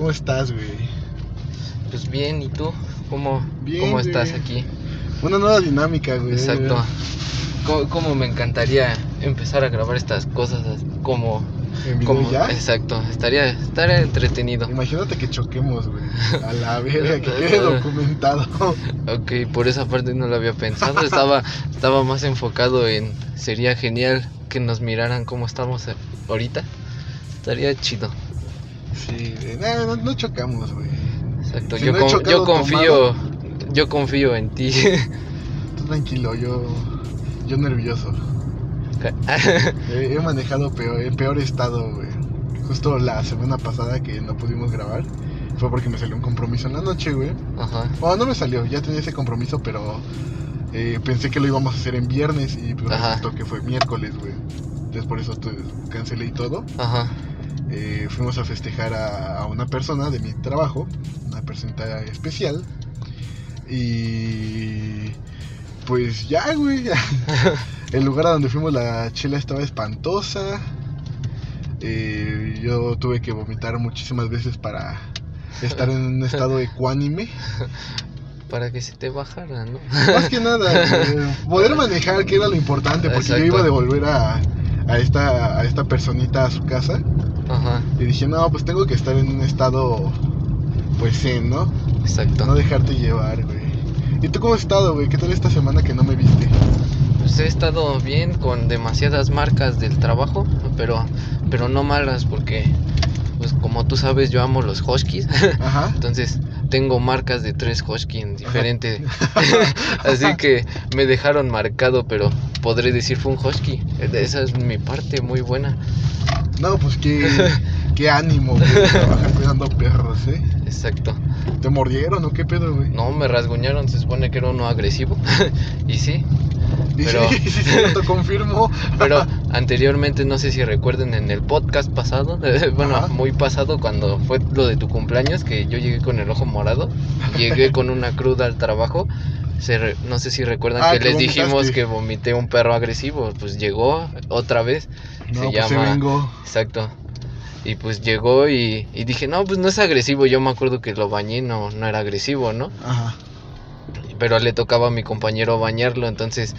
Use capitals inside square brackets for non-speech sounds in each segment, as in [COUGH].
¿Cómo estás, güey? Pues bien, ¿y tú? ¿Cómo, Bien, cómo güey. estás aquí? Una nueva dinámica, güey. Exacto. ¿Cómo, cómo me encantaría empezar a grabar estas cosas as- como... ¿En video como ya? Exacto, estaría, estaría entretenido. Imagínate que choquemos, güey. [LAUGHS] A la verga, que quede documentado. Ok, por esa parte no lo había pensado, estaba, estaba más enfocado en... Sería genial que nos miraran cómo estamos ahorita. Estaría chido. Sí, güey. No, no, chocamos, güey. Exacto, Si yo, no con- yo confío, yo confío en ti. Tú [LAUGHS] tranquilo, yo. Yo nervioso. He, he [LAUGHS] manejado peor, en peor estado, güey. Justo la semana pasada que no pudimos grabar. Fue porque me salió un compromiso en la noche, güey. Ajá. Bueno, no me salió, ya tenía ese compromiso, pero eh, pensé que lo íbamos a hacer en viernes y pues resultó que fue miércoles, güey. Entonces por eso tu- cancelé y todo. Ajá. Eh, fuimos a festejar a, a una persona de mi trabajo, una persona especial. Y pues ya, güey. [LAUGHS] El lugar a donde fuimos la chela estaba espantosa. Eh, yo tuve que vomitar muchísimas veces para estar en un estado [LAUGHS] ecuánime. Para que se te bajara, ¿no? Más que nada, [LAUGHS] eh, poder manejar, que era lo importante, porque yo iba a devolver a, a esta, a esta personita a su casa. Ajá. Y dije, no, pues tengo que estar en un estado, pues zen, ¿no? Exacto. No dejarte llevar, güey. ¿Y tú cómo has estado, güey? ¿Qué tal esta semana que no me viste? Pues he estado bien con demasiadas marcas del trabajo, pero, pero no malas porque, pues como tú sabes, yo amo los huskies. Ajá. [LAUGHS] Entonces tengo marcas de tres en diferente. [LAUGHS] Así que me dejaron marcado, pero podré decir fue un husky. Esa es mi parte muy buena. No, pues qué, [LAUGHS] qué ánimo, güey, trabajar cuidando perros, ¿eh? Exacto. ¿Te mordieron o qué pedo, güey? No, me rasguñaron, se supone que era uno agresivo. [LAUGHS] y sí, pero- [LAUGHS] sí, sí, sí, te confirmo. Pero anteriormente, no sé si recuerden en el podcast pasado, [LAUGHS] bueno, Ajá. muy pasado, cuando fue lo de tu cumpleaños, que yo llegué con el ojo morado, llegué con una cruda al trabajo. se re- no sé si recuerdan Ah, que que les dijimos que vomité un perro agresivo. Pues llegó otra vez. No, se pues se llama. vengó. Exacto. Y pues llegó y, y dije, no, pues no es agresivo. Yo me acuerdo que lo bañé, no, no era agresivo, ¿no? Ajá. Pero le tocaba a mi compañero bañarlo, entonces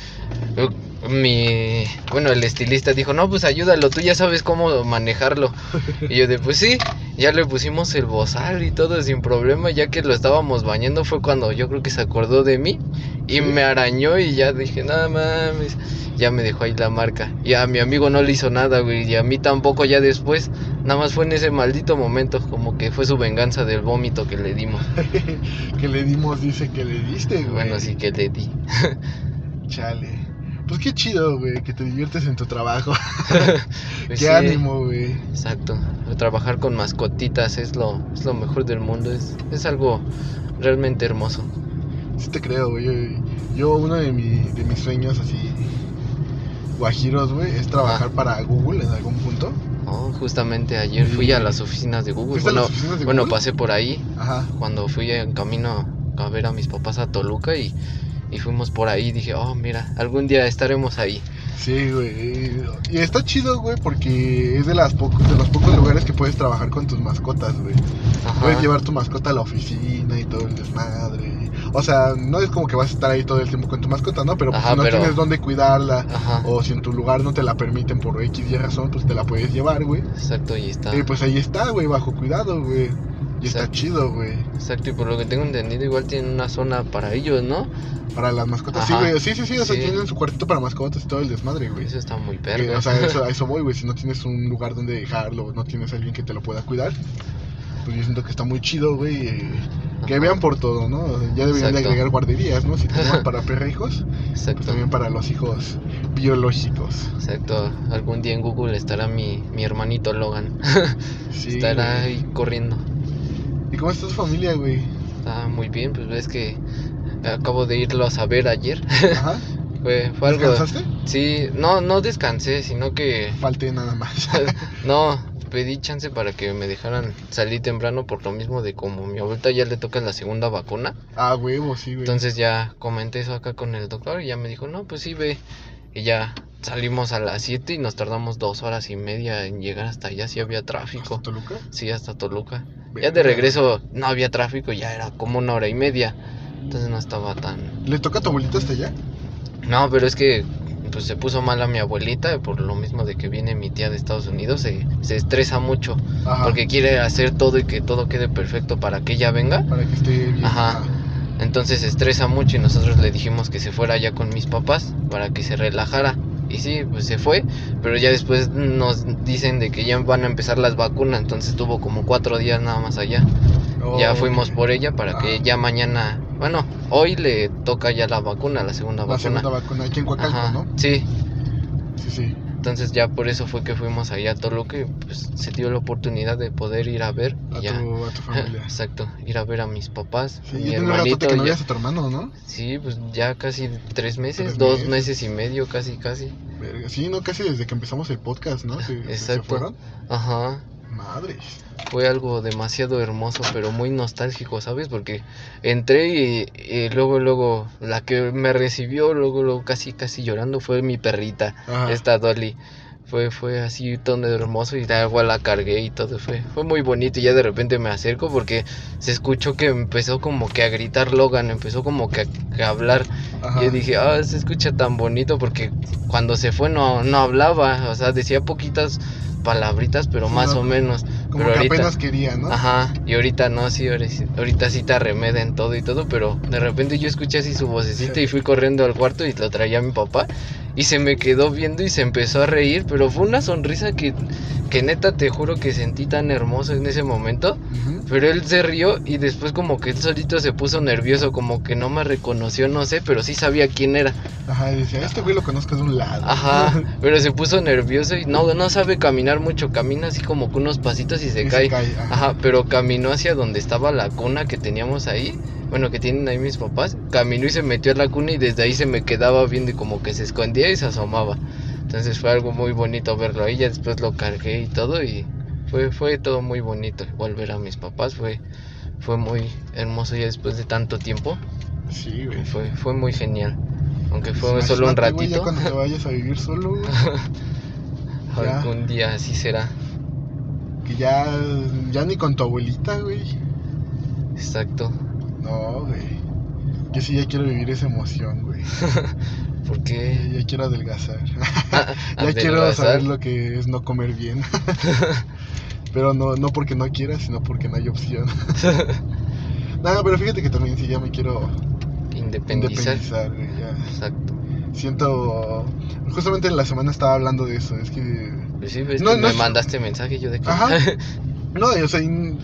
mi bueno, el estilista dijo, "No, pues ayúdalo, tú ya sabes cómo manejarlo." Y yo de, "Pues sí." Ya le pusimos el bozal y todo sin problema, ya que lo estábamos bañando fue cuando yo creo que se acordó de mí y me arañó y ya dije, "No mames." Ya me dejó ahí la marca. Y a mi amigo no le hizo nada, güey, y a mí tampoco ya después. Nada más fue en ese maldito momento, como que fue su venganza del vómito que le dimos. [LAUGHS] que le dimos, dice que le diste, güey. Bueno, sí que le di. [LAUGHS] Chale. Pues qué chido, güey, que te diviertes en tu trabajo. [LAUGHS] Pues qué sí, ánimo, güey. Exacto. Trabajar con mascotitas es lo, es lo mejor del mundo. Es, es algo realmente hermoso. Sí te creo, güey. Yo, yo uno de, mi- de mis sueños así guajiros, güey, es trabajar para Google en algún punto. Oh, justamente ayer fui a las oficinas de Google. ¿Fuiste a Bueno, las oficinas de bueno Google? pasé por ahí Ajá. cuando fui en camino a ver a mis papás a Toluca y, y fuimos por ahí. Dije, oh, mira, algún día estaremos ahí. Sí, güey. Y está chido, güey, porque es de, las poco- de los pocos lugares que puedes trabajar con tus mascotas, güey. Puedes llevar tu mascota a la oficina y todo el desmadre. O sea, no es como que vas a estar ahí todo el tiempo con tu mascota, ¿no? Pero pues, Ajá, si no pero- tienes dónde cuidarla, Ajá. o si en tu lugar no te la permiten por X y razón, pues te la puedes llevar, güey. Exacto, y está. Y pues ahí está, güey, bajo cuidado, güey. Y está chido, güey. Exacto, y por lo que tengo entendido, igual tienen una zona para ellos, ¿no? Para las mascotas, Ajá. sí, güey. Sí, sí, sí, o sea, Sí. tienen su cuartito para mascotas y todo el desmadre, güey. Eso está muy perro. o sea, eso, a [LAUGHS] eso voy, güey. Si no tienes un lugar donde dejarlo, no tienes alguien que te lo pueda cuidar, pues yo siento que está muy chido, güey. eh, Que vean por todo, ¿no? Ya deberían de agregar guarderías, ¿no? Si tenemos para perrijos, pues Exacto. también para los hijos biológicos. Exacto, algún día en Google estará mi, mi hermanito Logan. [LAUGHS] Sí. estará güey. ahí corriendo. ¿Y cómo está tu familia, güey? Está muy bien, pues ves que acabo de irlos a ver ayer. Ajá. [LAUGHS] fue, fue algo. ¿Descansaste? Sí, no, no descansé, sino que. Falté nada más. [LAUGHS] No, pedí chance para que me dejaran salir temprano por lo mismo de como mi abuelita ya le toca la segunda vacuna. ah, huevo, sí, güey. Entonces ya comenté eso acá con el doctor y ya me dijo, no, pues sí, ve. Y ya salimos a las 7 y nos tardamos dos horas y media en llegar hasta allá, sí había tráfico. ¿Hasta Toluca? Sí, hasta Toluca. Ya de regreso no había tráfico, ya era como una hora y media. Entonces no estaba tan... ¿Le toca a tu abuelita hasta allá? No, pero es que pues se puso mal a mi abuelita por lo mismo de que viene mi tía de Estados Unidos, se, se estresa mucho Ajá. porque quiere hacer todo y que todo quede perfecto para que ella venga. Para que esté bien. Ajá. Entonces se estresa mucho y nosotros le dijimos que se fuera ya con mis papás para que se relajara. Y sí, pues se fue, pero ya después nos dicen de que ya van a empezar las vacunas, entonces tuvo como cuatro días nada más allá. ya Oh, fuimos por ella para que ya mañana, bueno, hoy le toca ya la vacuna, la segunda La vacuna. segunda vacuna aquí en Coacalco, Ajá, ¿no? sí, Sí, sí. entonces ya por eso fue que fuimos allá a Toluca y pues se dio la oportunidad de poder ir a ver A ya. tu, a tu familia. [LAUGHS] Exacto, ir a ver a mis papás, Sí, mi hermanito. ratote que no ya- a tu hermano, ¿no? Sí, pues ya casi tres meses, Tres dos meses. meses y medio, casi, casi. Sí, no, casi desde que empezamos el podcast, ¿no? Se, se- se Exacto. fueron. Ajá. Madres. Fue algo demasiado hermoso, pero muy nostálgico, ¿sabes? Porque entré y, y luego, luego, la que me recibió, luego, luego, casi, casi llorando fue mi perrita, Ajá. esta Dolly. Fue, fue así todo hermoso y da igual la cargué y todo fue, fue muy bonito y ya de repente me acerco porque se escuchó que empezó como que a gritar Logan, empezó como que a, a hablar Ajá. y yo dije, ah, se escucha tan bonito porque cuando se fue no, no hablaba, o sea, decía poquitas palabritas, pero Sí, más no, o menos. Como pero que ahorita- apenas quería, ¿no? Ajá, y ahorita no, sí, ahorita sí te arremeda en todo y todo, pero de repente yo escuché así su vocecita y fui corriendo al cuarto y lo traía a mi papá y se me quedó viendo y se empezó a reír, pero fue una sonrisa que, que neta te juro que sentí tan hermoso en ese momento, pero él se rió y después como que él solito se puso nervioso, como que no me reconoció, no sé, pero sí sabía quién era. Ajá, y decía, este güey lo conozco de un lado. Ajá, [LAUGHS] pero se puso nervioso y no, no sabe caminar mucho, camina así como que unos pasitos y se Y cae. ajá. Ajá, pero caminó hacia donde estaba la cuna que teníamos ahí. Bueno, que tienen ahí mis papás. Caminó y se metió a la cuna y desde ahí se me quedaba viendo y como que se escondía y se asomaba. Entonces fue algo muy bonito verlo ahí. Ya después lo cargué y todo y fue, fue todo muy bonito. Volver a mis papás fue, fue muy hermoso ya después de tanto tiempo. Sí, güey. Fue, fue muy genial. Aunque fue solo un imagínate, güey, ya ratito. cuando te vayas a vivir solo. [LAUGHS] Algún día así será. que ya, ya ni con tu abuelita, güey. Exacto. No, güey. Yo sí ya quiero vivir esa emoción, güey. [LAUGHS] Porque Ya, ya quiero adelgazar. [LAUGHS] [LAUGHS] Ya quiero saber lo que es no comer bien. pero no, no porque no quiera, sino porque no hay opción. Nada, pero fíjate que también sí ya me quiero Independizar. independizar, güey. Ya. Exacto. Siento. Justamente en la semana estaba hablando de eso. Es que. Pues sí, ves No, que no me es- mandaste mensaje yo de que... Ajá. No, o sea, in-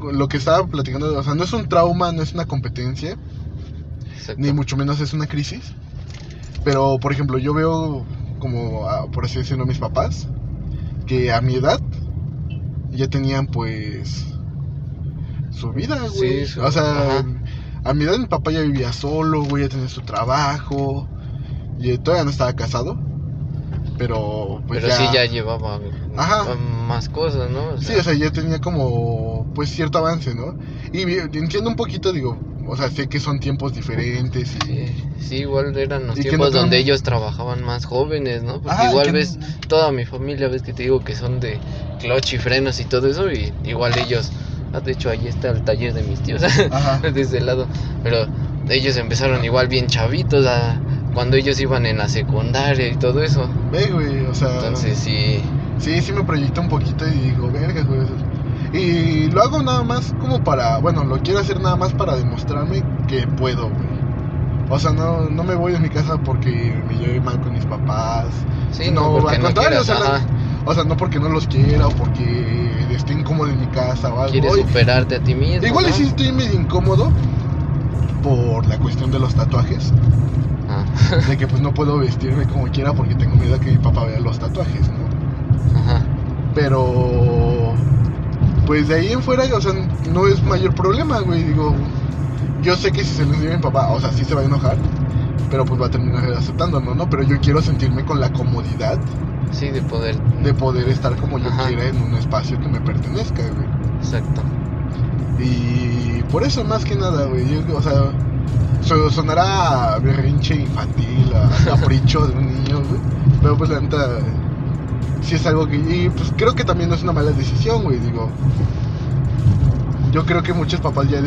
lo que estaba platicando, o sea, no es un trauma, no es una competencia, Exacto. ni mucho menos es una crisis. Pero, por ejemplo, yo veo, como, a- por así decirlo, mis papás, que a mi edad ya tenían, pues, su vida, güey. Sí, su- o sea, ajá. a mi edad mi papá ya vivía solo, güey, ya tenía su trabajo, y todavía no estaba casado. Pero, pues Pero sí ya llevaba Ajá. más cosas, ¿no? O Sí, o sea, ya tenía como, pues, cierto avance, ¿no? Y entiendo un poquito, digo, o sea, sé que son tiempos diferentes y... Sí, sí, igual eran los tiempos no donde tenemos- ellos trabajaban más jóvenes, ¿no? Porque Ajá, igual que- ves toda mi familia, ves que te digo que son de clutch y frenos y todo eso, y igual ellos, ah, de hecho ahí está el taller de mis tíos, [LAUGHS] desde el lado, pero ellos empezaron igual bien chavitos, a- cuando ellos iban en la secundaria y todo eso, Ve, güey, o sea... entonces sí, Sí, sí me proyecto un poquito y digo, verga, güey. Y lo hago nada más como para, bueno, lo quiero hacer nada más para demostrarme que puedo, güey. O sea, no, no me voy de mi casa porque me lleve mal con mis papás. sí, No, no, porque al no contrario, quieras, o sea, O sea, no porque no los quiera o porque esté incómodo en mi casa o algo. quieres Oye, superarte a ti mismo, Igual ¿no? sí estoy medio incómodo por la cuestión de los tatuajes. Ah, De que pues no puedo vestirme como quiera porque tengo miedo a que mi papá vea los tatuajes, ¿no? ajá, Pero pues de ahí en fuera, o sea, no es mayor problema, güey. Digo, yo sé que si se lo enseña a mi papá, o sea, sí se va a enojar, pero pues va a terminar aceptándolo, ¿no? Pero yo quiero sentirme con la comodidad sí, de poder, de poder estar como yo Ajá. quiera en un espacio que me pertenezca, güey. exacto. Y por eso más que nada, güey, yo, o sea, sonará berrinche infantil, [LAUGHS] capricho de un niño, güey. Pero pues la neta, sí es algo que. Y pues creo que también no es una mala decisión, güey. Digo, yo creo que muchos papás ya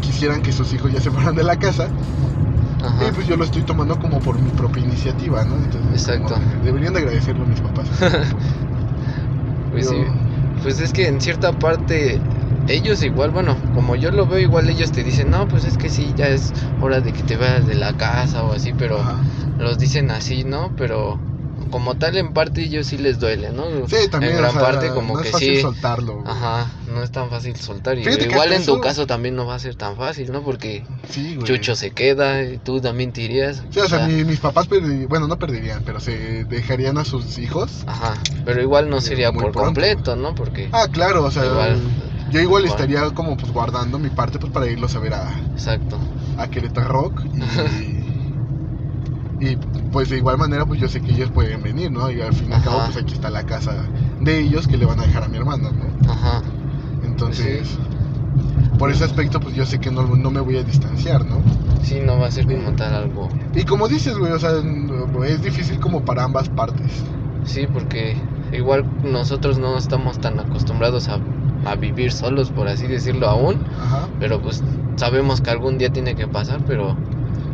quisieran que sus hijos ya se fueran de la casa. Y pues yo lo estoy tomando como por mi propia iniciativa, ¿no? Exacto. deberían de agradecerlo a mis papás. [LAUGHS] pues sí. Pues es que en cierta parte ellos igual, bueno, como yo lo veo, igual ellos te dicen, no, pues es que sí, ya es hora de que te vayas de la casa o así, pero los dicen así, ¿no? Pero como tal en parte ellos sí les duele, ¿no? Sí, también. En gran parte como no que es fácil sí. soltarlo. Ajá, no es tan fácil soltar. Y igual en tu caso también no va a ser tan fácil, ¿no? Porque Chucho se queda, y tú también te irías. Sí, o sea, mis papás, bueno, no perderían, pero se dejarían a sus hijos. Ajá, pero igual no sería por completo, ¿no? Porque... Ah, claro, o sea, yo igual estaría como pues guardando mi parte pues para irlos a ver a... Exacto. A Querétaro Rock y... [LAUGHS] Y pues de igual manera pues yo sé que ellos pueden venir, ¿no? Y al fin y al cabo pues aquí está la casa de ellos que le van a dejar a mi hermano, ¿no? Ajá. Entonces, por ese aspecto pues yo sé que no, no me voy a distanciar, ¿no? Sí, no va a ser como tal algo. Y como dices, güey, o sea, es difícil como para ambas partes. Sí, porque igual nosotros no estamos tan acostumbrados a, a vivir solos, por así decirlo, aún. Ajá. Pero pues sabemos que algún día tiene que pasar, pero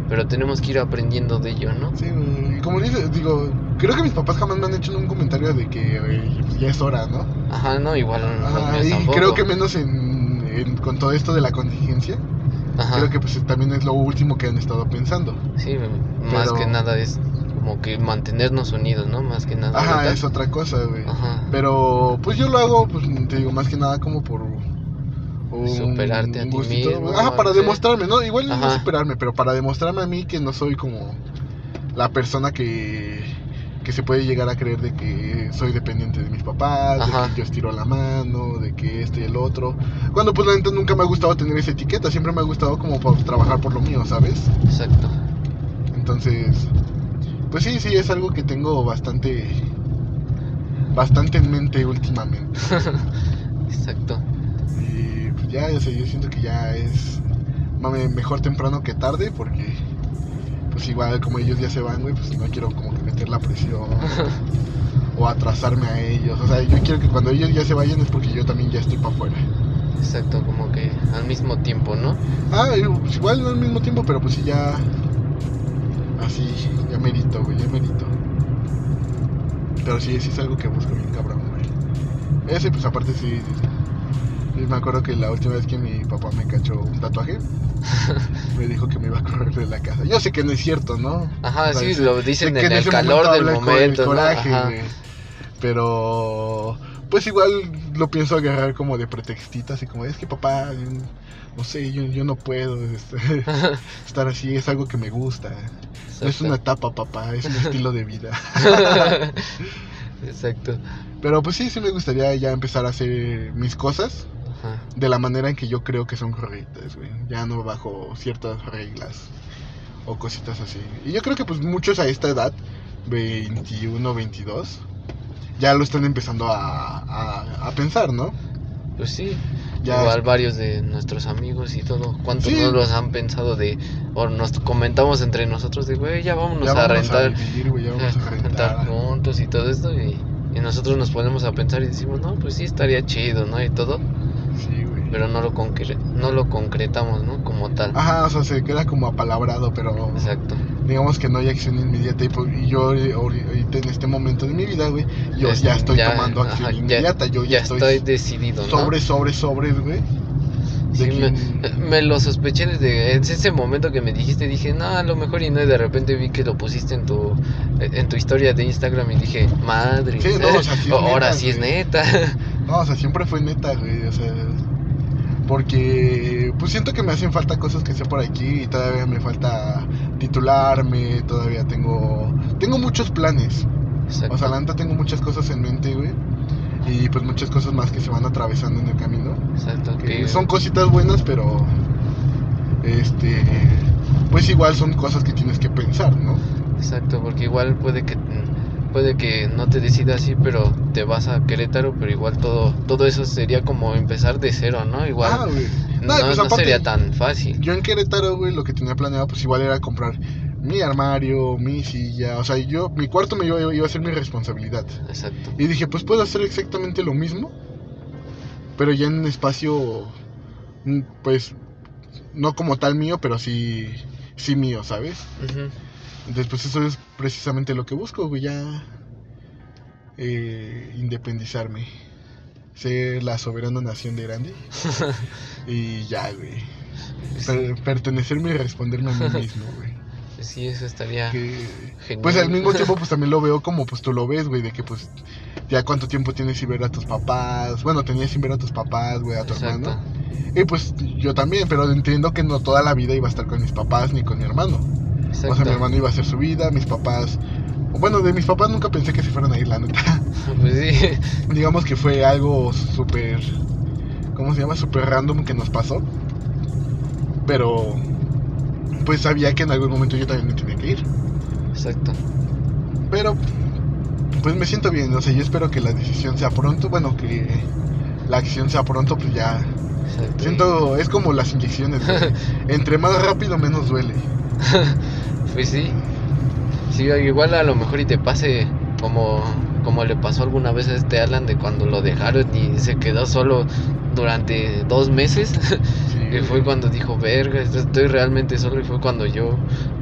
pero tenemos que ir aprendiendo de ello, ¿no? Sí, y como dices, digo, creo que mis papás jamás me han hecho un comentario de que pues, ya es hora, ¿no? Ajá, no, igual no, y creo que menos en, con todo esto de la contingencia. Ajá. Creo que pues también es lo último que han estado pensando. Sí, más que nada es como que mantenernos unidos, ¿no? Más que nada. Ajá, es otra cosa, güey. Ajá. Pero pues yo lo hago, pues te digo, más que nada como por superarte a ti mismo. Ajá, para demostrarme, ¿no? Igual no superarme, pero para demostrarme a mí que no soy como la persona que, que se puede llegar a creer de que soy dependiente de mis papás, de que yo estiro la mano, de que este y el otro. Cuando pues la neta nunca me ha gustado tener esa etiqueta, siempre me ha gustado como trabajar por lo mío, ¿sabes? Exacto. Entonces, pues sí, sí, es algo que tengo bastante, bastante en mente últimamente. [LAUGHS] Exacto ya, yo siento que ya es mejor temprano que tarde porque pues igual como ellos ya se van, güey, pues no quiero como que meter la presión [LAUGHS] o atrasarme a ellos. O sea, yo quiero que cuando ellos ya se vayan es porque yo también ya estoy para afuera. Exacto, como que al mismo tiempo, ¿no? Ah, pues igual no al mismo tiempo, pero pues sí ya así, ya merito, güey, ya merito. Pero sí, sí es algo que busco bien cabrón, güey. Ese pues aparte sí y me acuerdo que la última vez que mi papá me cachó un tatuaje, [LAUGHS] me dijo que me iba a correr de la casa. Yo sé que no es cierto, ¿no? Ajá, sí, lo dicen en, el calor del momento. coraje, Pero, pues igual lo pienso agarrar como de pretextita, así como, es que papá, no sé, yo, yo no puedo este, [LAUGHS] estar así, es algo que me gusta. No es una etapa, papá, es un estilo de vida. [LAUGHS] Exacto. Pero pues sí, sí me gustaría ya empezar a hacer mis cosas de la manera en que yo creo que son correctas, güey. Ya no bajo ciertas reglas o cositas así. Y yo creo que pues muchos a esta edad, 21, 22, ya lo están empezando a, pensar, ¿no? Pues sí. Ya Igual varios de nuestros amigos y todo. ¿Cuántos no los han pensado de... O nos comentamos entre nosotros de, güey, ya vámonos a rentar. [LAUGHS] a rentar juntos y todo esto y... Y nosotros nos ponemos a pensar y decimos, no, pues sí, estaría chido, ¿no? Y todo. Sí, güey. Pero no lo, no lo concretamos, ¿no? Como tal. Ajá, o sea, se queda como apalabrado, pero... Exacto. Digamos que no hay acción inmediata y, pues, yo ahorita en este momento de mi vida, güey, yo ya estoy tomando acción inmediata, yo ya, estoy, decidido, ¿no? Sobre, sobre, sobre, güey. Sí, me, lo sospeché desde ese momento que me dijiste, dije, no, a lo mejor y no, y de repente vi que lo pusiste en tu, en tu historia de Instagram y dije, madre, sí, no, o sea, sí ahora sí es neta. [LAUGHS] No, o sea, siempre fue neta, güey, o sea, porque pues siento que me hacen falta cosas que sé por aquí y todavía me falta titularme, todavía tengo, tengo muchos planes. O sea, la neta tengo muchas cosas en mente, güey y pues muchas cosas más que se van atravesando en el camino. Exacto. Que son cositas buenas, pero este pues igual son cosas que tienes que pensar, ¿no? Exacto, porque igual puede que puede que no te decidas así, pero te vas a Querétaro, pero igual todo todo eso sería como empezar de cero, ¿no? Igual ah, no, pues sería tan fácil. Yo en Querétaro, güey, lo que tenía planeado, pues igual era comprar mi armario, mi silla, o sea, yo, mi cuarto me iba, iba a ser mi responsabilidad. Exacto. Y dije, pues puedo hacer exactamente lo mismo, pero ya en un espacio, mm, pues, no como tal mío, pero sí, sí mío, ¿sabes? Entonces, pues eso es precisamente lo que busco, güey, ya eh, independizarme. Ser la soberana nación de Grande. [LAUGHS] y ya, güey. pertenecerme y responderme a mí mismo, güey. Sí, eso estaría genial. Pues al mismo tiempo, pues también lo veo como pues tú lo ves, güey, de que pues ya cuánto tiempo tienes sin ver a tus papás. Bueno, tenías sin ver a tus papás, güey, a tu hermano. Y pues yo también, pero entiendo que no toda la vida iba a estar con mis papás ni con mi hermano. O sea, mi hermano iba a hacer su vida, mis papás bueno, de mis papás nunca pensé que se fueran a ir, la neta. [LAUGHS] Pues sí. Digamos que fue algo súper. ¿Cómo se llama? Súper random que nos pasó. Pero. Pues sabía que en algún momento yo también me tenía que ir. Exacto. Pero. Pues me siento bien, o sea, yo espero que la decisión sea pronto. Bueno, que la acción sea pronto, pues ya. Exacto. Siento. Es como las inyecciones. [LAUGHS] Entre más rápido, menos duele. pues sí. Sí, igual a lo mejor y te pase como, como le pasó alguna vez a este Alan de cuando lo dejaron y se quedó solo durante dos meses. [LAUGHS] y fue cuando dijo, verga, estoy realmente solo. Y fue cuando yo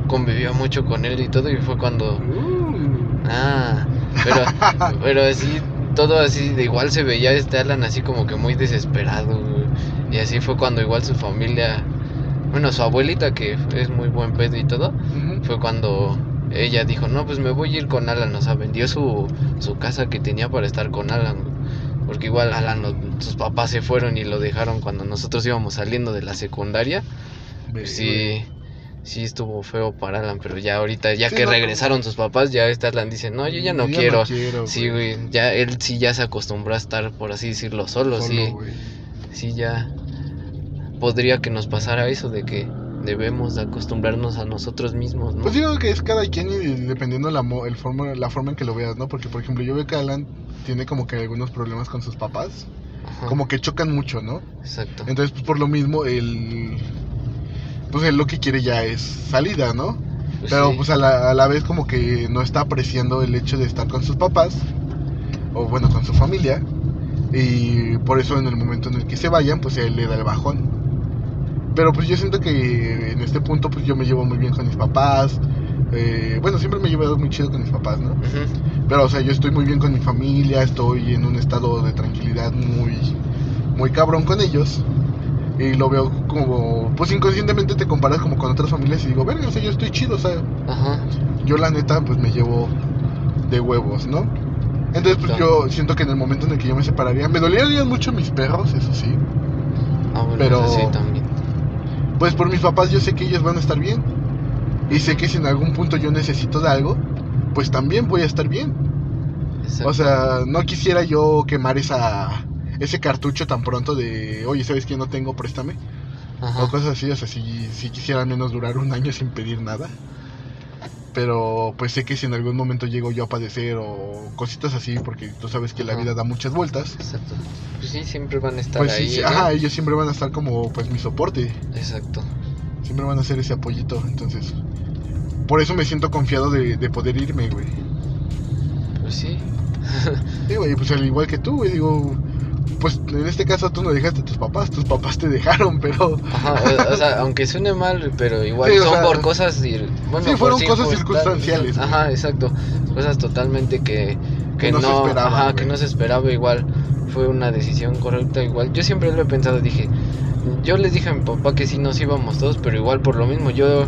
convivía mucho con él y todo. Y fue cuando... Uh. Ah, pero, [LAUGHS] pero así, todo así, de igual se veía este Alan así como que muy desesperado. Y así fue cuando igual su familia... Bueno, su abuelita, que es muy buen pedo y todo, fue cuando ella dijo, no, pues me voy a ir con Alan, o sea, vendió su, su casa que tenía para estar con Alan, porque igual Alan, sus papás se fueron y lo dejaron cuando nosotros íbamos saliendo de la secundaria. Pues sí, sí estuvo feo para Alan, pero ya ahorita, ya que regresaron sus papás, ya este Alan dice, no, yo ya no quiero. sí, güey, ya él sí ya se acostumbró a estar, por así decirlo, solo, sí. Sí, ya podría que nos pasara eso de que debemos acostumbrarnos a nosotros mismos, ¿no? Pues digo que es cada quien y dependiendo la, el forma, la forma en que lo veas, ¿no? Porque, por ejemplo, yo veo que Alan tiene como que algunos problemas con sus papás. Como que chocan mucho, ¿no? Exacto. Entonces, pues por lo mismo, él. Pues él lo que quiere ya es salida, ¿no? Pues Pero pues a la, a la vez como que no está apreciando el hecho de estar con sus papás. O bueno, con su familia. Y por eso en el momento en el que se vayan, pues él le da el bajón. Pero pues yo siento que en este punto pues yo me llevo muy bien con mis papás. Eh, bueno, siempre me he llevado muy chido con mis papás, ¿no? Pero o sea, yo estoy muy bien con mi familia, estoy en un estado de tranquilidad muy, muy cabrón con ellos. Y lo veo como, pues inconscientemente te comparas como con otras familias y digo, verga, o sea, yo estoy chido, o sea, yo la neta pues me llevo de huevos, ¿no? Entonces pues yo siento que en el momento en el que yo me separaría, me dolerían mucho mis perros, eso sí. Ah, pero sí, también pues por mis papás yo sé que ellos van a estar bien. Y sé que si en algún punto yo necesito de algo, pues también voy a estar bien. O sea, no quisiera yo quemar esa ese cartucho tan pronto de, oye, ¿sabes que no tengo? Préstame. O cosas así, o sea, si, si quisiera menos durar un año sin pedir nada. Pero pues sé que si en algún momento llego yo a padecer o cositas así, porque tú sabes que la vida da muchas vueltas. Exacto. Pues sí, siempre van a estar pues ahí. Sí, ajá, ellos siempre van a estar como pues mi soporte. Exacto. Siempre van a ser ese apoyito, entonces. Por eso me siento confiado de, de poder irme, güey. Pues sí. sí, güey, pues al igual que tú, güey, digo, pues en este caso tú no dejaste a tus papás, tus papás te dejaron, pero... Ajá, o, sea, [LAUGHS] aunque suene mal, pero igual son por cosas... Bueno, sí, fueron cosas circunstanciales. Ajá, exacto. Cosas totalmente que, que, no, se esperaba, ajá, que no se esperaba igual. Fue una decisión correcta igual. Yo siempre lo he pensado, dije, yo les dije a mi papá que sí nos íbamos todos, pero igual por lo mismo yo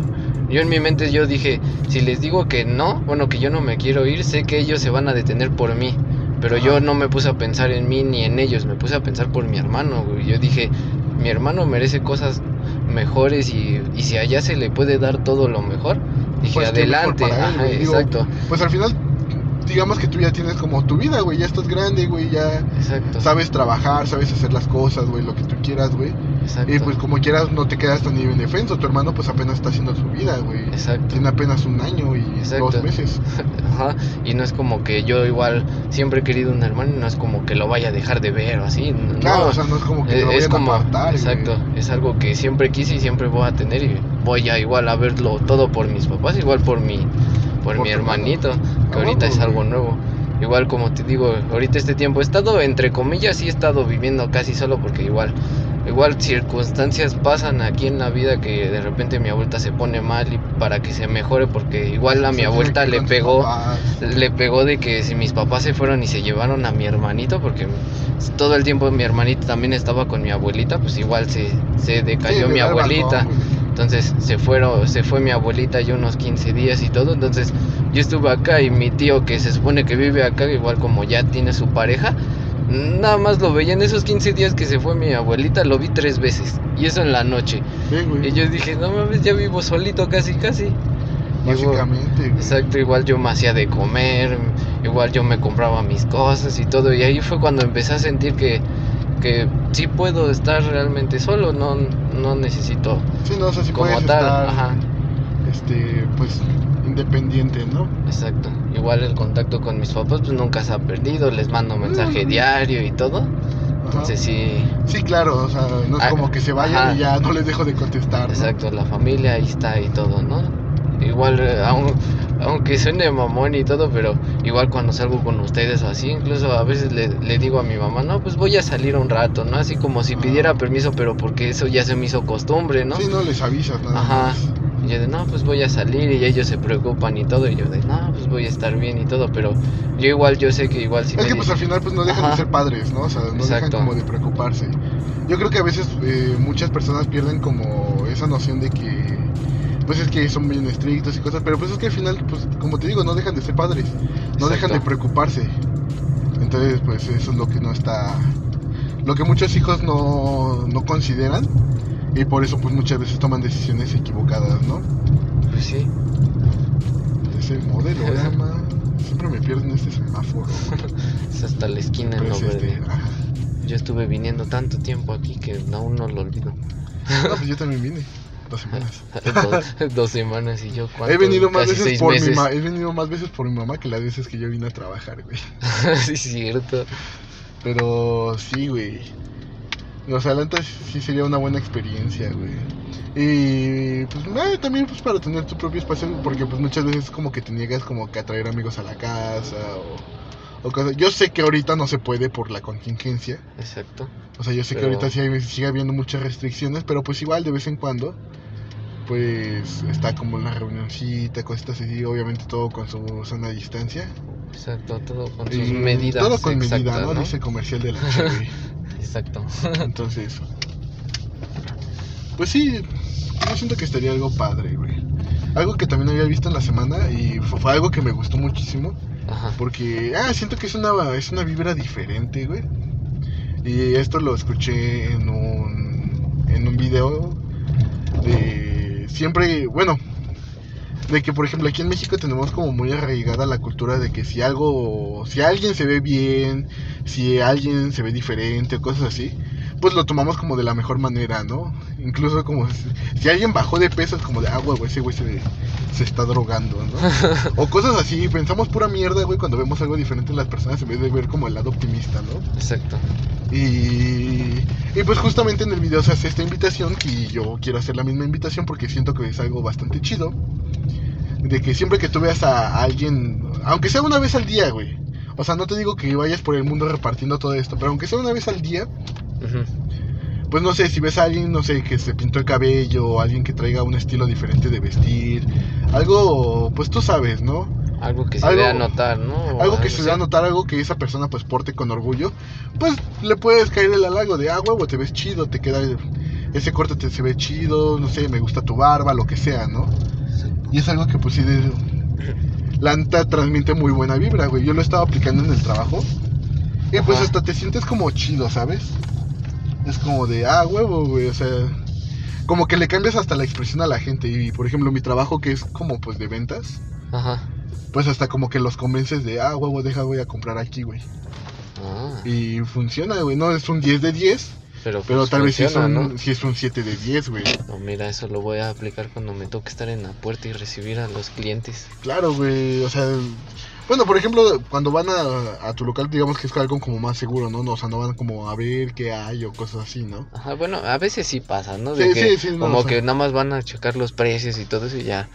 yo en mi mente yo dije, si les digo que no, bueno, que yo no me quiero ir, sé que ellos se van a detener por mí. Pero yo no me puse a pensar en mí ni en ellos, me puse a pensar por mi hermano, güey. Yo dije, mi hermano merece cosas mejores y, y si allá se le puede dar todo lo mejor, dije, pues adelante. exacto. Pues al final, digamos que tú ya tienes como tu vida, güey, ya estás grande, güey, ya Exacto. sabes trabajar, sabes hacer las cosas, güey, lo que tú quieras, güey. Exacto. Y pues como quieras no te quedas tan indefenso, tu hermano pues apenas está haciendo su vida, güey. Exacto. Tiene apenas un año y Exacto. dos meses. [LAUGHS] Ajá, y no es como que yo igual siempre he querido un hermano, y no es como que lo vaya a dejar de ver o así. no, Claro, o sea, no es como que te es, lo es vayan como, a apartar, güey. exacto, es algo que siempre quise y siempre voy a tener y voy a igual a verlo todo por mis papás, igual por mi, por, Por mi hermano. hermanito, que Ah, ahorita es algo nuevo. Igual como te digo, ahorita este tiempo he estado, entre comillas, sí he estado viviendo casi solo porque igual, igual circunstancias pasan aquí en la vida que de repente mi abuelita se pone mal y para que se mejore porque igual a mi abuelita le pegó le pegó de que si mis papás se fueron y se llevaron a mi hermanito, porque todo el tiempo mi hermanito también estaba con mi abuelita, pues igual se, se decayó mi abuelita. Entonces se fueron, se fue mi abuelita y unos 15 días y todo. Entonces yo estuve acá y mi tío que se supone que vive acá, igual como ya tiene su pareja, nada más lo veía en esos 15 días que se fue mi abuelita, lo vi tres veces. Y eso en la noche. Sí, güey. Y yo dije, no mames, ya vivo solito casi, casi. Básicamente, güey. Exacto, igual yo me hacía de comer, igual yo me compraba mis cosas y todo. Y ahí fue cuando empecé a sentir que, que sí puedo estar realmente solo, no, no necesito Sí, no, o sea, si como tal. estar, Ajá, este, pues, independiente, ¿no? exacto. Igual el contacto con mis papás pues nunca se ha perdido, les mando mensaje diario y todo. Ajá. Entonces sí, Sí, claro, o sea, no es Ah, como que se vayan ajá. y ya no les dejo de contestar, ¿no? exacto, la familia ahí está y todo, ¿no? Igual, eh, aun- aunque suene mamón y todo, pero igual cuando salgo con ustedes o así, incluso a veces le, le digo a mi mamá, no, pues voy a salir un rato, ¿no? Así como si Ah. pidiera permiso, pero porque eso ya se me hizo costumbre, ¿no? Sí, no les avisas nada Ajá. más. Y yo de, no, pues voy a salir y ellos se preocupan y todo, y yo de, no, pues voy a estar bien y todo, pero yo igual, yo sé que igual si Es me que pues al final pues no dejan de Ajá. ser padres, ¿no? O sea, no dejan Exacto. como de preocuparse. Yo creo que a veces eh, muchas personas pierden como esa noción de que pues es que son bien estrictos y cosas, pero pues es que al final pues como te digo, no dejan de ser padres, no dejan de preocuparse. Entonces pues eso es lo que no está lo que muchos hijos no, no consideran y por eso pues muchas veces toman decisiones equivocadas, ¿no? Pues sí, Ese modelorama siempre me pierdo en este semáforo. [LAUGHS] es hasta la esquina no es este. Yo estuve viniendo tanto tiempo aquí que aún no lo olvido. No, pues yo también vine. Dos semanas. [LAUGHS] dos, dos semanas y yo He cuánto, venido más veces por mi meses. ma- he venido más veces por mi mamá que las veces que yo vine a trabajar, güey. [LAUGHS] sí, es cierto. Pero sí, güey. La neta sí sería una buena experiencia, güey. Y pues eh, también pues para tener tu propio espacio, porque pues muchas veces como que te niegas como que a traer amigos a la casa o, o cosas. Yo sé que ahorita no se puede por la contingencia. Exacto. O sea, yo sé Pero- que ahorita sí hay- sigue habiendo muchas restricciones, pero pues igual de vez en cuando, pues está como la reunioncita, cositas así, obviamente todo con su sana distancia. Exacto, todo con sus Y medidas. Todo con medida, exactas, ¿no? Dice comercial de la [LAUGHS] Chevy. Exacto. Entonces, pues sí, yo siento que estaría algo padre, güey. Algo que también había visto en la semana y fue, fue algo que me gustó muchísimo. Ajá. Porque, ah, siento que es una, es una vibra diferente, güey. Y esto lo escuché en un, en un video de siempre, bueno, de que por ejemplo aquí en México tenemos como muy arraigada la cultura de que si algo, si alguien se ve bien, si alguien se ve diferente o cosas así, pues lo tomamos como de la mejor manera, ¿no? Incluso como si, si alguien bajó de peso es como de, ah, güey, ese güey se, se está drogando, ¿no? [LAUGHS] O cosas así, pensamos pura mierda, güey, cuando vemos algo diferente en las personas en vez de ver como el lado optimista, ¿no? Exacto. Y, y pues justamente en el video se hace esta invitación y yo quiero hacer la misma invitación porque siento que es algo bastante chido. De que siempre que tú veas a alguien, aunque sea una vez al día, güey. O sea, no te digo que vayas por el mundo repartiendo todo esto, pero aunque sea una vez al día, Pues no sé, si ves a alguien, no sé, que se pintó el cabello, o alguien que traiga un estilo diferente de vestir, algo, pues tú sabes, ¿no? Algo que se Algo- dé a notar, ¿no? O algo que se dé a notar, algo que esa persona pues porte con orgullo, pues le puedes caer el halago de, ah, huevo, te ves chido, te queda, ese corte te se ve chido, no sé, me gusta tu barba, lo que sea, ¿no? Y es algo que pues sí, de, la neta transmite muy buena vibra, güey. Yo lo estaba aplicando en el trabajo y pues hasta te sientes como chido, ¿sabes? Es como de, ah, huevo, güey, o sea... Como que le cambias hasta la expresión a la gente y por ejemplo mi trabajo que es como pues de ventas, Ajá. pues hasta como que los convences de, ah, huevo, deja, voy a comprar aquí, güey. Ah. Y funciona, güey, no es un 10 de 10. Pero, pero tal vez si es, un, si es un 7 de 10, güey. No, mira, eso lo voy a aplicar cuando me toque estar en la puerta y recibir a los clientes. Claro, güey, o sea, bueno, por ejemplo, cuando van a, tu local, digamos que es algo como más seguro, ¿no? O sea, no van como a ver qué hay o cosas así, ¿no? Ajá, bueno, a veces sí pasa, ¿no? sí, sí, sí. como que nada más van a checar los precios y todo eso y ya.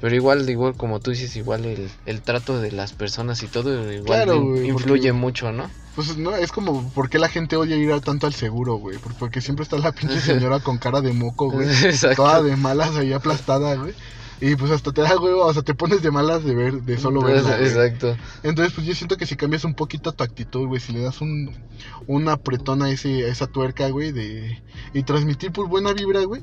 Pero igual, igual como tú dices, igual el, el trato de las personas y todo igual influye mucho, ¿no? Pues no, es como, ¿por qué la gente odia ir tanto al seguro, güey? Porque siempre está la pinche [LAUGHS] señora con cara de moco, güey. Toda de malas ahí aplastada, güey. Y pues hasta te da huevo, o sea, te pones de malas de ver, de solo ver. Exacto. Entonces, pues yo siento que si cambias un poquito tu actitud, güey, si le das un, un apretón a, ese, a esa tuerca, güey, de, y transmitir pues buena vibra, güey,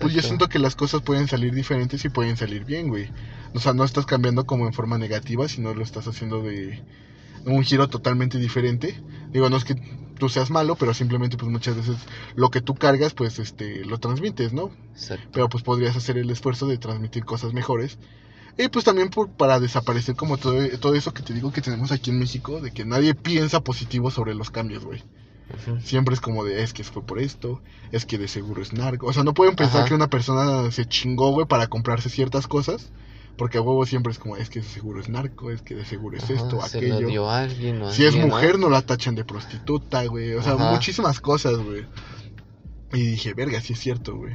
pues yo siento que las cosas pueden salir diferentes y pueden salir bien, güey. O sea, no estás cambiando como en forma negativa, sino lo estás haciendo de un giro totalmente diferente. Digo, no es que tú seas malo, pero simplemente pues muchas veces lo que tú cargas pues este lo transmites, ¿no? Exacto. Pero pues podrías hacer el esfuerzo de transmitir cosas mejores. Y pues también por, para desaparecer como todo, todo eso que te digo que tenemos aquí en México, de que nadie piensa positivo sobre los cambios, güey. Siempre es como de, es que fue por esto, es que de seguro es narco. O sea, no pueden pensar que una persona se chingó, güey, para comprarse ciertas cosas porque a huevo siempre es como, es que de seguro es narco, es que de seguro es esto, aquello. si es mujer, no la tachan de prostituta, güey. O sea, muchísimas cosas, güey. Y dije, verga, sí es cierto, güey.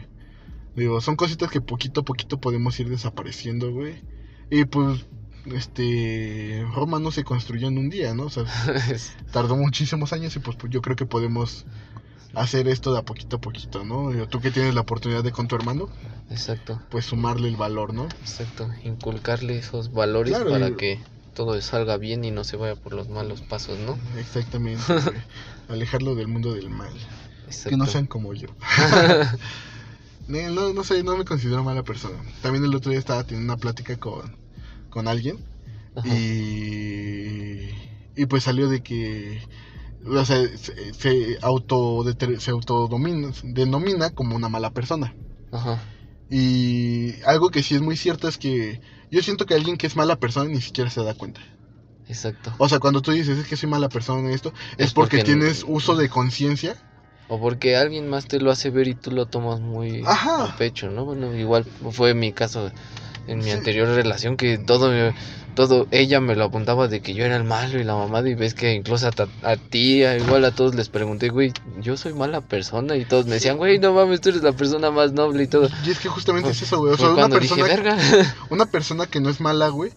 Digo, son cositas que poquito a poquito podemos ir desapareciendo, güey. Y pues, este. Roma no se construyó en un día, ¿no? O sea, [LAUGHS] tardó muchísimos años y pues, pues yo creo que podemos hacer esto de a poquito a poquito, ¿no? Tú que tienes la oportunidad de con tu hermano, exacto, pues sumarle el valor, ¿no? Exacto, inculcarle esos valores para que todo salga bien y no se vaya por los malos pasos, ¿no? Exactamente, [LAUGHS] alejarlo del mundo del mal. Que no sean como yo. [LAUGHS] [LAUGHS] no, no sé, no me considero mala persona. También el otro día estaba teniendo una plática con, con alguien y, y pues salió de que o sea, se, se, auto se autodenomina como una mala persona. Ajá. Y algo que sí es muy cierto es que yo siento que alguien que es mala persona ni siquiera se da cuenta. Exacto. O sea, cuando tú dices es que soy mala persona en esto, es, porque, tienes uso de conciencia. O porque alguien más te lo hace ver y tú lo tomas muy a pecho, ¿no? Bueno, igual fue mi caso en mi anterior relación que todo todo ella me lo apuntaba de que yo era el malo y la mamá y ves que incluso a, ti igual a todos les pregunté güey yo soy mala persona y todos me decían güey no mames tú eres la persona más noble y todo. Y es que justamente es eso güey o sea una persona que, [LAUGHS] una persona que no es mala güey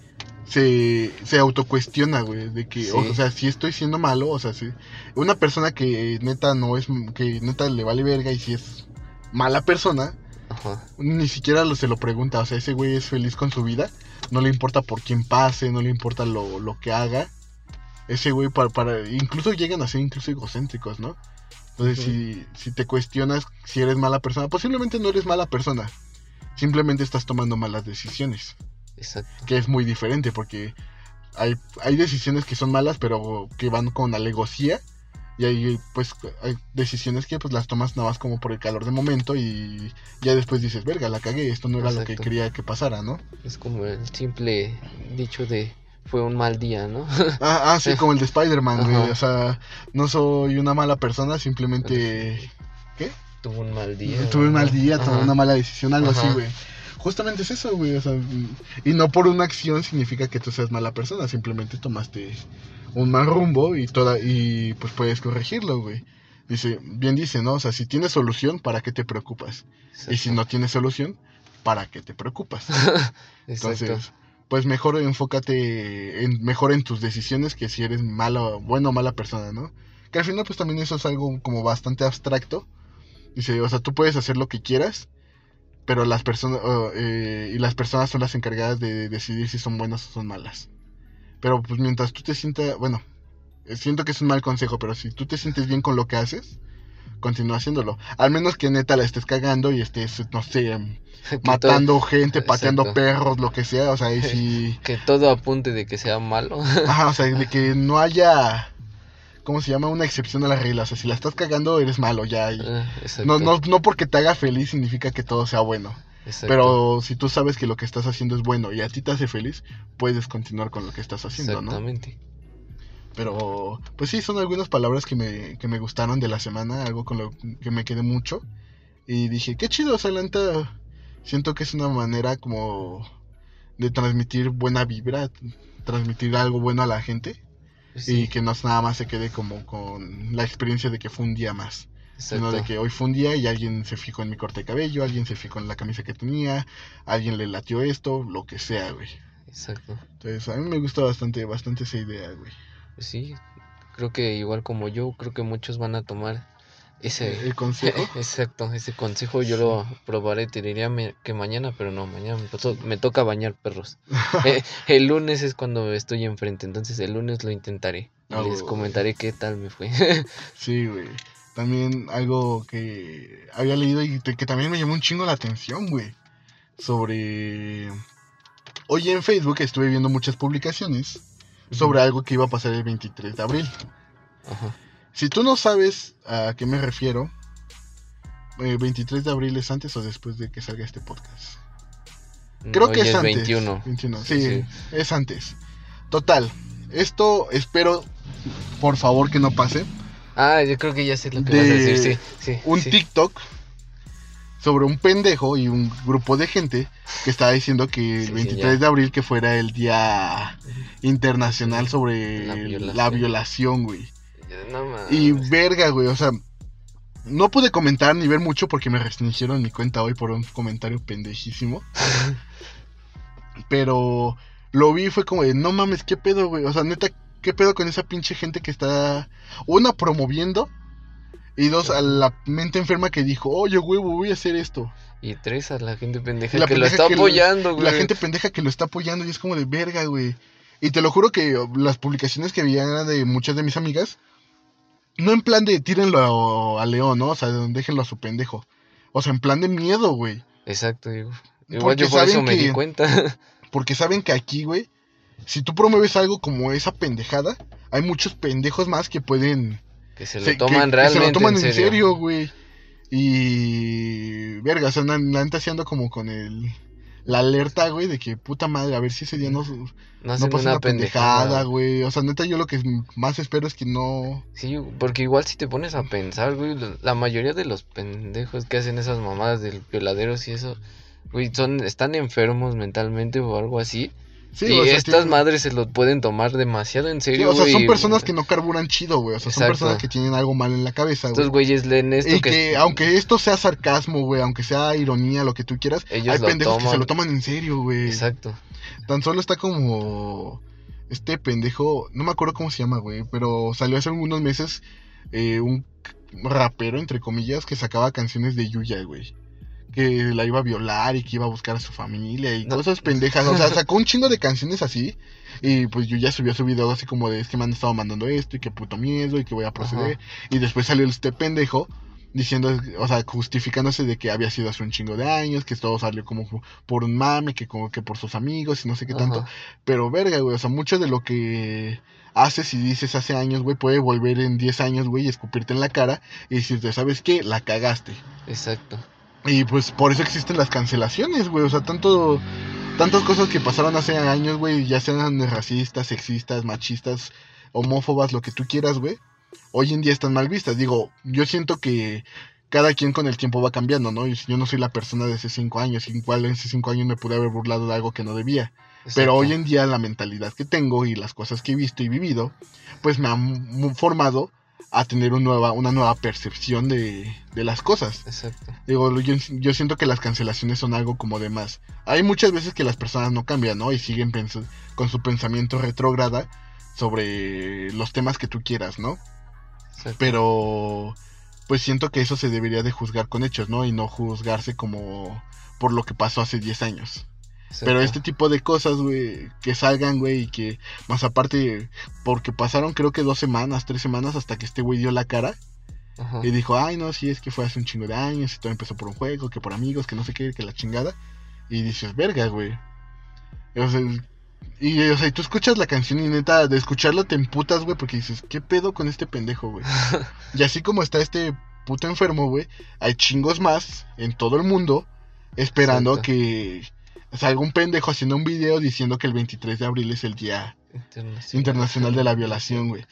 se, se autocuestiona, güey, de que, o sea, si estoy siendo malo, o sea, si una persona que neta no es, que neta le vale verga y si es mala persona, ni siquiera se lo pregunta, o sea, ese güey es feliz con su vida, no le importa por quién pase, no le importa lo, lo que haga. Ese güey para, para, incluso llegan a ser incluso egocéntricos, ¿no? Entonces, si, si te cuestionas si eres mala persona, posiblemente no eres mala persona. Simplemente estás tomando malas decisiones. Exacto. Que es muy diferente porque hay, hay decisiones que son malas, pero que van con alegocía y ahí pues hay decisiones que pues las tomas nada más como por el calor de momento y ya después dices, verga, la cagué, esto no era lo que quería que pasara, ¿no? Es como el simple dicho de fue un mal día, ¿no? [LAUGHS] ah, ah, sí, como el de Spider-Man, güey, o sea, no soy una mala persona, simplemente... ¿Qué? Tuve un mal día. Tuve un mal día, tomé una mala decisión, algo así, güey. Justamente es eso, güey, o sea, y no por una acción significa que tú seas mala persona, simplemente tomaste un mal rumbo y toda y pues puedes corregirlo, güey. Dice, bien dice, ¿no? O sea, si tienes solución, ¿para qué te preocupas? Y si no tienes solución, ¿para qué te preocupas? [LAUGHS] Entonces, pues mejor enfócate en, mejor en tus decisiones que si eres mala, bueno o mala persona, ¿no? Que al final pues también eso es algo como bastante abstracto. Dice, o sea, tú puedes hacer lo que quieras, pero las personas, eh, y las personas son las encargadas de decidir si son buenas o son malas. Pero pues mientras tú te sientas, bueno, eh, siento que es un mal consejo, pero si tú te sientes bien con lo que haces, continúa haciéndolo. Al menos que neta la estés cagando y estés, no sé, em, [LAUGHS] matando gente, pateando perros, lo que sea, o sea, y [LAUGHS] si... que todo apunte de que sea malo. [LAUGHS] Ajá, o sea, de que no haya... ¿Cómo se llama? Una excepción a la regla. O sea, si la estás cagando, eres malo ya. Y... Ah, no, no, no porque te haga feliz significa que todo sea bueno. Pero si tú sabes que lo que estás haciendo es bueno y a ti te hace feliz, puedes continuar con lo que estás haciendo, Exactamente. Pero, pues sí, son algunas palabras que me, que me gustaron de la semana, algo con lo que me quedé mucho. Y dije, qué chido, Salanta. Siento que es una manera como de transmitir buena vibra, transmitir algo bueno a la gente. Y que no nada más se quede como con la experiencia de que fue un día más. Sino de que hoy fue un día y alguien se fijó en mi corte de cabello, alguien se fijó en la camisa que tenía, alguien le latió esto, lo que sea, güey. Exacto. Entonces, a mí me gusta bastante, bastante esa idea, güey. Pues sí, creo que igual como yo, creo que muchos van a tomar ese el consejo. [LAUGHS] Exacto, ese consejo yo lo probaré, te diría que mañana, pero no, mañana me, toca bañar perros. [LAUGHS] [LAUGHS] Eh, el lunes es cuando estoy enfrente, entonces el lunes lo intentaré. Ah, les comentaré qué tal me fue. sí, güey. También algo que había leído y que también me llamó un chingo la atención, güey. Sobre... Hoy en Facebook estuve viendo muchas publicaciones sobre algo que iba a pasar el 23 de abril. Ajá. Si tú no sabes a qué me refiero, el eh, 23 de abril es antes o después de que salga este podcast. Creo que es, antes. 21. 21. Sí, es antes. Total, esto espero, por favor, que no pase. Ah, yo creo que ya sé lo que vas a decir, sí. un TikTok sobre un pendejo y un grupo de gente que estaba diciendo que el 23 de abril que fuera el día internacional sobre la violación, güey. y verga, güey, o sea, no pude comentar ni ver mucho porque me restringieron mi cuenta hoy por un comentario pendejísimo. Pero lo vi y fue como de, no mames, ¿qué pedo, güey? O sea, neta, ¿Qué pedo con esa pinche gente que está, una, promoviendo y dos, a la mente enferma que dijo, oye, huevo, voy a hacer esto. Y tres, a la gente pendeja que lo está apoyando, güey. La gente pendeja que lo está apoyando y es como de verga, güey. Y te lo juro que las publicaciones que veía de muchas de mis amigas, no en plan de tírenlo a, León, ¿no? O sea, déjenlo a su pendejo. O sea, en plan de miedo, güey. Exacto, digo. Igual yo por eso me di cuenta. [LAUGHS] Porque saben que aquí, güey, si tú promueves algo como esa pendejada, hay muchos pendejos más que pueden... Que se lo toman realmente se lo toman en serio, güey. Y... Verga, o sea, la neta haciendo como con el... La alerta, güey, de que puta madre, a ver si ese día no, no, pasa una, pendejada, güey. O sea, neta, yo lo que más espero es que no. Sí, porque igual si te pones a pensar, güey, la mayoría de los pendejos que hacen esas mamadas del violaderos y eso, güey, son, están enfermos mentalmente o algo así. Sí, y estas madres se lo pueden tomar demasiado en serio, O sea, son personas que no carburan chido, güey. O sea, son personas que tienen algo mal en la cabeza, güey. Estos güeyes leen esto y que... aunque esto sea sarcasmo, güey, aunque sea ironía, lo que tú quieras, hay pendejos que se lo toman en serio, güey. Exacto. Tan solo está como... Este pendejo, no me acuerdo cómo se llama, güey, pero salió hace algunos meses eh, un rapero, entre comillas, que sacaba canciones de Yuya, güey que la iba a violar y que iba a buscar a su familia y cosas pendejas. O sea, sacó un chingo de canciones así. Y pues yo ya subió su video así como de es que me han estado mandando esto y que puto miedo y que voy a proceder. Y después salió este pendejo diciendo, o sea, justificándose de que había sido hace un chingo de años, que todo salió como por un mame, que como que por sus amigos y no sé qué tanto. Pero verga, güey, o sea, mucho de lo que haces y dices hace años, güey, puede volver en 10 años, güey, y escupirte en la cara y decirte, ¿sabes qué? La cagaste. Exacto. Y pues por eso existen las cancelaciones, güey. O sea, tanto, tantas cosas que pasaron hace años, güey, ya sean racistas, sexistas, machistas, homófobas, lo que tú quieras, güey. Hoy en día están mal vistas. Digo, yo siento que cada quien con el tiempo va cambiando, ¿no? Yo no soy la persona de hace cinco años, en cual en ese cinco años me pude haber burlado de algo que no debía. Pero hoy en día la mentalidad que tengo y las cosas que he visto y vivido, pues me han formado a tener una nueva, una nueva percepción de, de las cosas. Exacto. Digo, yo, yo, siento que las cancelaciones son algo como de más. Hay muchas veces que las personas no cambian, ¿no? Y siguen con su pensamiento retrógrada sobre los temas que tú quieras, ¿no? Pero pues siento que eso se debería de juzgar con hechos, ¿no? Y no juzgarse como por lo que pasó hace 10 años. Pero este tipo de cosas, güey, que salgan, güey, y que más aparte, porque pasaron creo que dos semanas, tres semanas hasta que este güey dio la cara. Y dijo, ay, no, sí, es que fue hace un chingo de años y todo empezó por un juego, que por amigos, que no sé qué, que la chingada. Y dices, verga, güey. O sea, y, o sea, y tú escuchas la canción y neta, de escucharla te emputas, güey, porque dices, ¿qué pedo con este pendejo, güey? [LAUGHS] y así como está este puto enfermo, güey, hay chingos más en todo el mundo esperando que salga un pendejo haciendo un video diciendo que el 23 de abril es el Día Internacional, de la Violación, güey.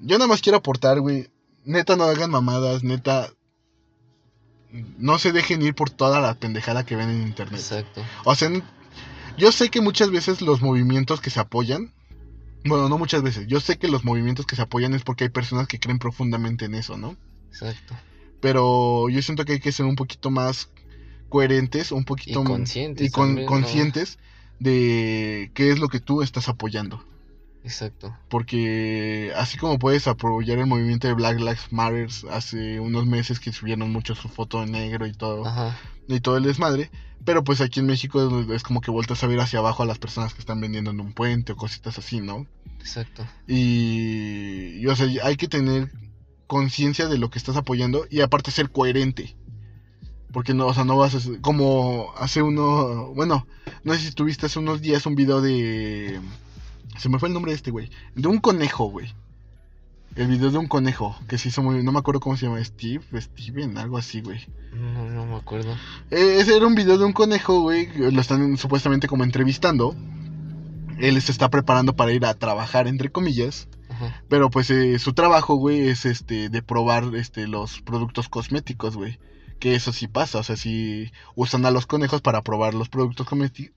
Yo nada más quiero aportar, güey. Neta, no hagan mamadas, neta. No se dejen ir por toda la pendejada que ven en internet. Exacto. O sea, yo sé que muchas veces los movimientos que se apoyan, bueno, no muchas veces, yo sé que los movimientos que se apoyan es porque hay personas que creen profundamente en eso, ¿no? Exacto. Pero yo siento que hay que ser un poquito más coherentes, un poquito y conscientes, y conscientes de qué es lo que tú estás apoyando. Exacto. Porque así como puedes apoyar el movimiento de Black Lives Matter hace unos meses que subieron mucho su foto en negro y todo, y todo el desmadre, pero pues aquí en México es como que vueltas a ver hacia abajo a las personas que están vendiendo en un puente o cositas así, ¿no? Exacto. Y, y o sea, hay que tener conciencia de lo que estás apoyando y aparte ser coherente. Porque no, o sea, no vas a... Como hace uno... Bueno, no sé si tuviste hace unos días un video de... Se me fue el nombre de este, güey. De un conejo, güey. El video de un conejo que se hizo muy. No me acuerdo cómo se llama. Steve, Steven, algo así, güey. No, no me acuerdo. Eh, ese era un video de un conejo, güey. Lo están supuestamente como entrevistando. Él se está preparando para ir a trabajar, entre comillas. Pero pues eh, su trabajo, güey, es este de probar este los productos cosméticos, güey. Que eso sí pasa, o sea, sí usan a los conejos para probar los productos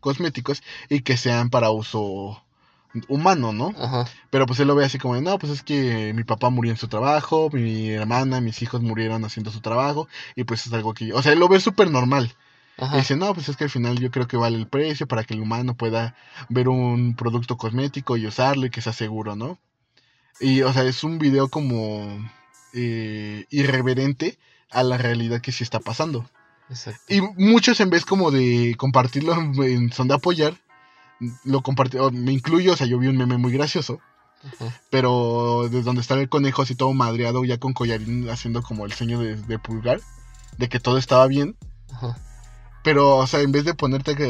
cosméticos y que sean para uso humano, ¿no? Ajá. Pero pues él lo ve así como, no, pues es que mi papá murió en su trabajo, mi hermana, mis hijos murieron haciendo su trabajo, y pues es algo que, o sea, él lo ve súper normal. Ajá. Y dice, no, pues es que al final yo creo que vale el precio para que el humano pueda ver un producto cosmético y usarlo y que sea seguro, ¿no? Y, o sea, es un video como eh, irreverente a la realidad que sí está pasando. Exacto. Y muchos en vez como de compartirlo en son de apoyar, lo compartí, me incluyo, o sea, yo vi un meme muy gracioso. Pero desde donde estaba el conejo así todo madreado, ya con collarín haciendo como el sueño de, pulgar, de que todo estaba bien. Pero, o sea, en vez de ponerte que...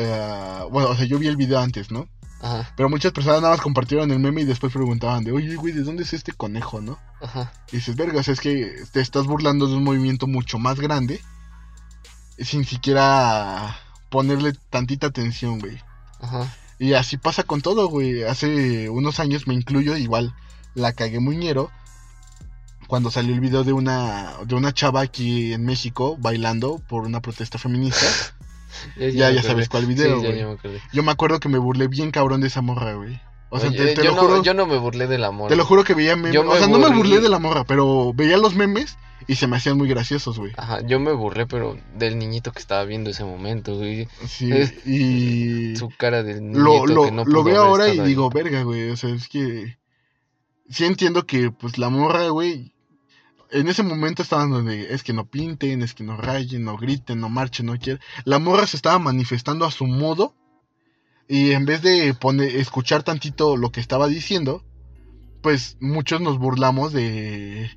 bueno, o sea, yo vi el video antes, ¿no? Ajá. Pero muchas personas nada más compartieron el meme y después preguntaban de, oye, güey, ¿de dónde es este conejo, no? Ajá. Y dices, verga, o sea, es que te estás burlando de un movimiento mucho más grande sin siquiera ponerle tantita atención, güey. Ajá. Y así pasa con todo, güey. Hace unos años me incluyo, igual la cagué muñero. Cuando salió el video de una, de una chava aquí en México bailando por una protesta feminista. [LAUGHS] ya, ya, sabes cuál video, güey. yo me acuerdo que me burlé bien cabrón de esa morra, güey. O sea, te, lo no, juro. Yo no me burlé de la morra. Te lo juro que veía memes. o sea, no me burlé de la morra, pero veía los memes y se me hacían muy graciosos, güey. Ajá, yo me burlé, pero del niñito que estaba viendo ese momento, güey. Sí, [LAUGHS] y... Su cara del niñito lo, que no Lo veo ahora y digo, verga, güey, o sea, es que... Sí entiendo que, pues, la morra, güey... En ese momento estaban donde es que no pinten, es que no rayen, no griten, no marchen, no quieren. La morra se estaba manifestando a su modo. Y en vez de poner, escuchar tantito lo que estaba diciendo, pues muchos nos burlamos de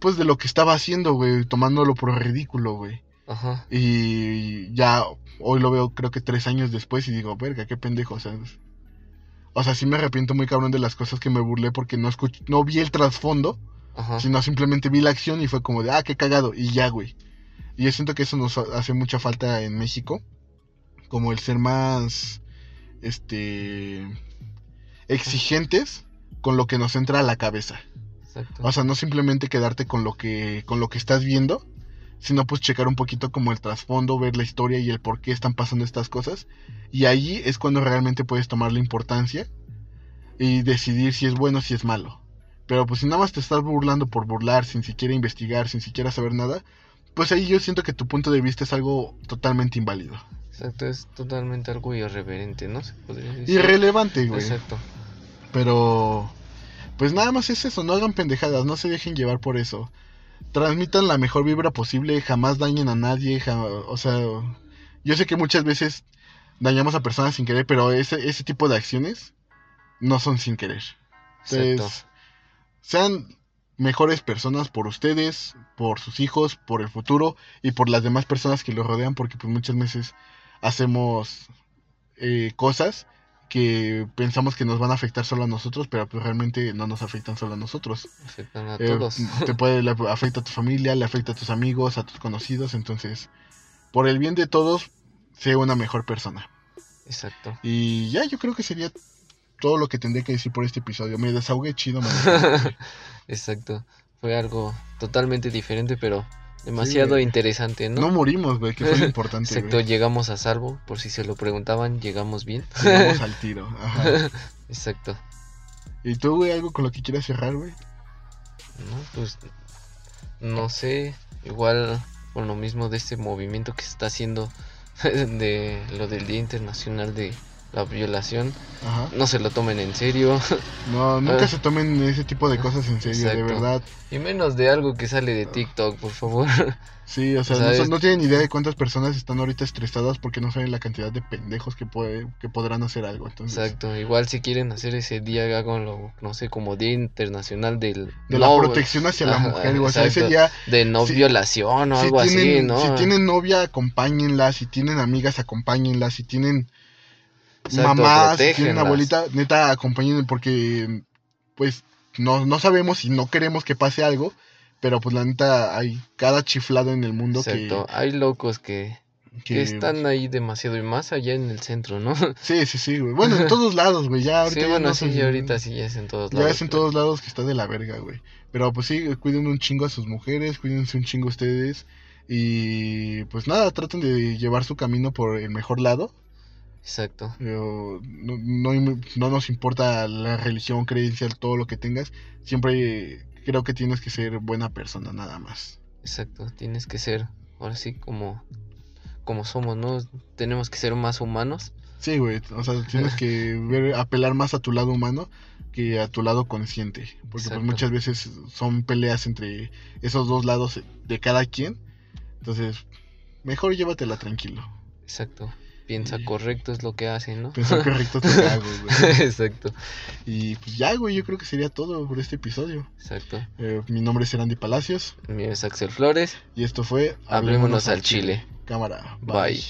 pues de lo que estaba haciendo, güey, tomándolo por ridículo, güey. Ajá. Y ya hoy lo veo creo que tres años después y digo, verga, qué pendejo, o sea. O sea, sí me arrepiento muy cabrón de las cosas que me burlé porque no escuché, no vi el trasfondo, sino simplemente vi la acción y fue como de, ah, qué cagado, y ya, güey. Y yo siento que eso nos hace mucha falta en México, como el ser más, este, exigentes con lo que nos entra a la cabeza. O sea, no simplemente quedarte con lo que con lo que estás viendo, sino pues checar un poquito como el trasfondo, ver la historia y el por qué están pasando estas cosas. Y ahí es cuando realmente puedes tomar la importancia y decidir si es bueno o si es malo. Pero pues si nada más te estás burlando por burlar, sin siquiera investigar, sin siquiera saber nada, pues ahí yo siento que tu punto de vista es algo totalmente inválido. Exacto, es totalmente algo irreverente, ¿no? Se podría decir. Irrelevante, güey. Exacto. Pero pues nada más es eso, no hagan pendejadas, no se dejen llevar por eso. Transmitan la mejor vibra posible, jamás dañen a nadie, o sea, yo sé que muchas veces dañamos a personas sin querer, pero ese, ese tipo de acciones no son sin querer. Entonces, sean mejores personas por ustedes, por sus hijos, por el futuro y por las demás personas que los rodean, porque pues muchas veces hacemos eh, cosas que pensamos que nos van a afectar solo a nosotros, pero pues realmente no nos afectan solo a nosotros. Afectan a eh, todos. Te puede, le afecta a tu familia, le afecta a tus amigos, a tus conocidos, entonces, por el bien de todos, sé una mejor persona. Exacto. Y ya, yo creo que sería todo lo que tendría que decir por este episodio. Me desahogué chido, [LAUGHS] [LAUGHS] Exacto. Fue algo totalmente diferente, pero demasiado interesante, ¿no? No morimos, güey, que fue lo importante. Exacto, llegamos a salvo, por si se lo preguntaban, llegamos bien. Llegamos [LAUGHS] al tiro, ajá. Exacto. ¿Y tú, güey, algo con lo que quieras cerrar, güey? No, pues no sé, igual con lo mismo de este movimiento que se está haciendo de lo del Día Internacional de la violación. No se lo tomen en serio. [LAUGHS] No, nunca [LAUGHS] se tomen ese tipo de cosas en serio, de verdad. Y menos de algo que sale de TikTok, por favor. [LAUGHS] Sí, o sea, no, tienen idea de cuántas personas están ahorita estresadas porque no saben la cantidad de pendejos que, puede, que podrán hacer algo. Entonces... Exacto, igual si quieren hacer ese día, háganlo, no sé, como Día Internacional del... De la protección hacia la mujer, o sea, ese día... De no violación o algo así, ¿no? Si tienen novia, acompáñenla, si tienen amigas, acompáñenla, si tienen mamás, si tienen abuelita, neta, acompáñenla porque, pues, no, no sabemos y no queremos que pase algo pero pues la neta hay cada chiflado en el mundo Exacto. hay locos que, que, están ahí demasiado y más allá en el centro, ¿no? [LAUGHS] Sí, sí, sí, güey. Bueno, en todos lados, güey. Ya ahorita sí, bueno, sí, ya ahorita sí ya es en todos lados. Ya es en todos lados que está de la verga, güey. Pero pues sí, cuiden un chingo a sus mujeres, cuídense un chingo a ustedes. Y pues nada, traten de llevar su camino por el mejor lado. Exacto. no, no, no nos importa la religión, creencia, todo lo que tengas. Siempre creo que tienes que ser buena persona nada más. Exacto, tienes que ser, ahora sí, como, como somos, ¿no? Tenemos que ser más humanos. Sí, güey, o sea, tienes que [LAUGHS] ver, apelar más a tu lado humano que a tu lado consciente, porque pues, muchas veces son peleas entre esos dos lados de cada quien, entonces mejor llévatela tranquilo. Exacto piensa correcto es lo que hace, ¿no? Piensa [LAUGHS] correcto te hago, güey. Exacto. Y pues ya, güey, yo creo que sería todo por este episodio. Exacto. Eh, mi nombre es Erandi Palacios. Mi nombre es Axel Flores. Y esto fue Hablémonos, al Chile. Cámara. bye.